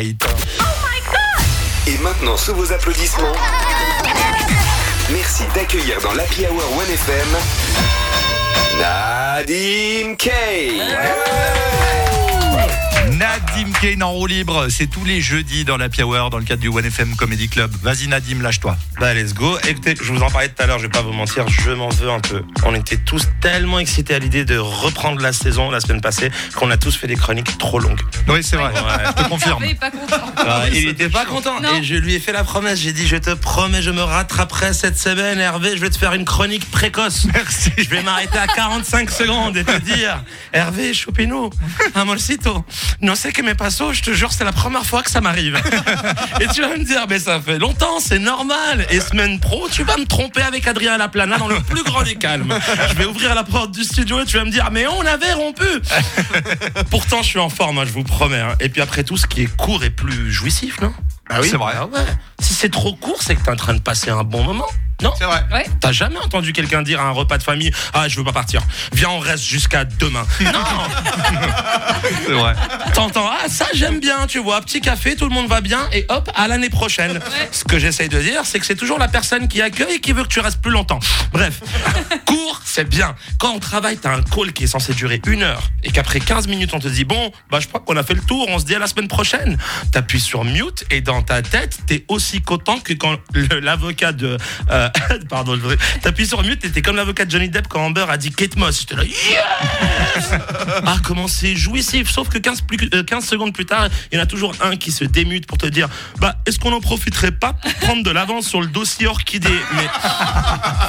Et maintenant, sous vos applaudissements, merci d'accueillir dans l'Happy Hour 1FM Nadim Kane. Nadim Kane en roue libre, c'est tous les jeudis dans la Hour dans le cadre du 1FM Comedy Club. Vas-y Nadim, lâche-toi. Bah let's go. Écoutez, je vous en parlais tout à l'heure, je vais pas vous mentir, je m'en veux un peu. On était tous tellement excités à l'idée de reprendre la saison la semaine passée qu'on a tous fait des chroniques trop longues. Oui, c'est vrai, je te confirme. Hervé est pas content. Ah, il était pas content Non. et je lui ai fait la promesse. J'ai dit je te promets, je me rattraperai cette semaine, Hervé. Je vais te faire une chronique précoce. Merci. Je vais m'arrêter à 45 secondes et te dire Hervé, chupino, amorcito. Non sé que me passo, je te jure, c'est la première fois que ça m'arrive. et tu vas me dire Mais ça fait longtemps, c'est normal. Et semaine pro, tu vas me tromper avec Adrien Laplana dans le plus grand des calmes. Je vais ouvrir la porte du studio et tu vas me dire Mais on avait rompu. Pourtant, je suis en forme, hein, je vous promets. hein. Et puis après tout, ce qui est court est plus jouissif, non? Ah oui, c'est vrai. Ah ouais. Si c'est trop court, c'est que t'es en train de passer un bon moment. Non C'est vrai. Ouais. T'as jamais entendu quelqu'un dire à un repas de famille Ah, je veux pas partir. Viens, on reste jusqu'à demain. Non C'est vrai. T'entends Ah, ça, j'aime bien, tu vois. Petit café, tout le monde va bien, et hop, à l'année prochaine. Ce que j'essaye de dire, c'est que c'est toujours la personne qui accueille et qui veut que tu restes plus longtemps. Bref, c'est bien. Quand on travaille, t'as un call qui est censé durer une heure, et qu'après 15 minutes, on te dit Bon, bah, je crois qu'on a fait le tour, on se dit à la semaine prochaine. T'appuies sur mute, et dans ta tête, t'es aussi content que quand l'avocat de. euh, pardon, je T'appuies sur mute, et t'es comme l'avocat de Johnny Depp quand Amber a dit Kate Moss. J'étais là, yes Ah, comment c'est jouissif. Sauf que 15, plus- euh, 15 secondes plus tard, il y en a toujours un qui se démute pour te dire Bah, est-ce qu'on en profiterait pas pour prendre de l'avance sur le dossier orchidée Mais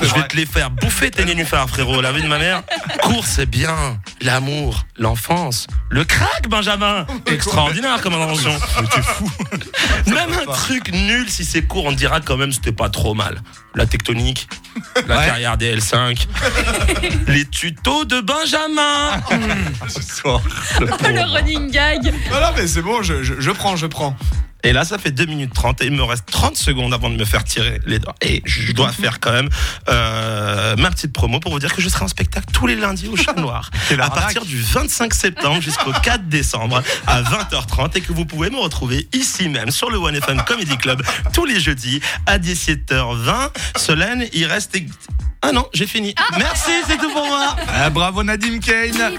je vais te les faire bouffer tes nénuphars, frérot. La vie de ma mère. Cours, c'est bien. L'amour, l'enfance, le crack, Benjamin. Extraordinaire comme invention. Tu es fou. Même un truc nul, si c'est court, on dira quand même c'était pas trop mal. La tectonique, la Ouais. carrière des L5, les tutos de Benjamin. Ce soir. Le running gag. Non, non, mais c'est bon, je, je, je prends, je prends. Et là, ça fait 2 minutes 30 et il me reste 30 secondes avant de me faire tirer les doigts. Et je dois faire quand même euh, ma petite promo pour vous dire que je serai en spectacle tous les lundis au Chat Noir C'est à partir du 25 septembre jusqu'au 4 décembre à 20h30 et que vous pouvez me retrouver ici même sur le One FM Comedy Club tous les jeudis à 17h20. Solène, il reste... Ah non, j'ai fini. Merci, c'est tout pour moi. Ah, bravo Nadim Kane.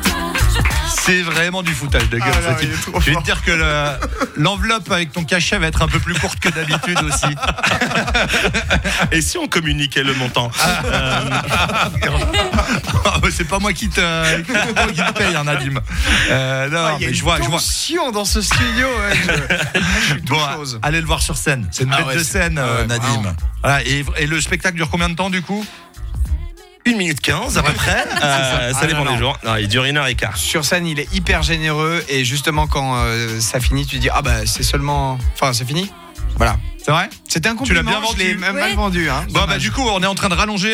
C'est vraiment du foutage de gueule. Ah, ça, trop Je vais te dire que le- l'enveloppe avec ton cachet va être un peu plus courte que d'habitude aussi. Et si on communiquait le montant Euh, Ah, bah, c'est pas moi qui te, qui paye, hein, Nadim. Euh, non, Ah, il y a mais une je vois, je vois. dans ce studio. ouais, je- je suis tout Bon, chose. allez le voir sur scène. C'est une Ah bête ouais, de scène, euh, Nadim. Voilà, et, et le spectacle dure combien de temps du coup? 1 minute 15 à peu près. Euh, ça Ah, dépend non, des jours. Non, il dure une heure et quart. Sur scène, il est hyper généreux et justement quand euh, ça finit, tu dis ah bah c'est seulement, enfin c'est fini. Voilà. C'est vrai? C'était un Tu l'as compliment. bien je l'ai vendu. même mal vendu. Hein. Bon, bah, du coup, on est en train de rallonger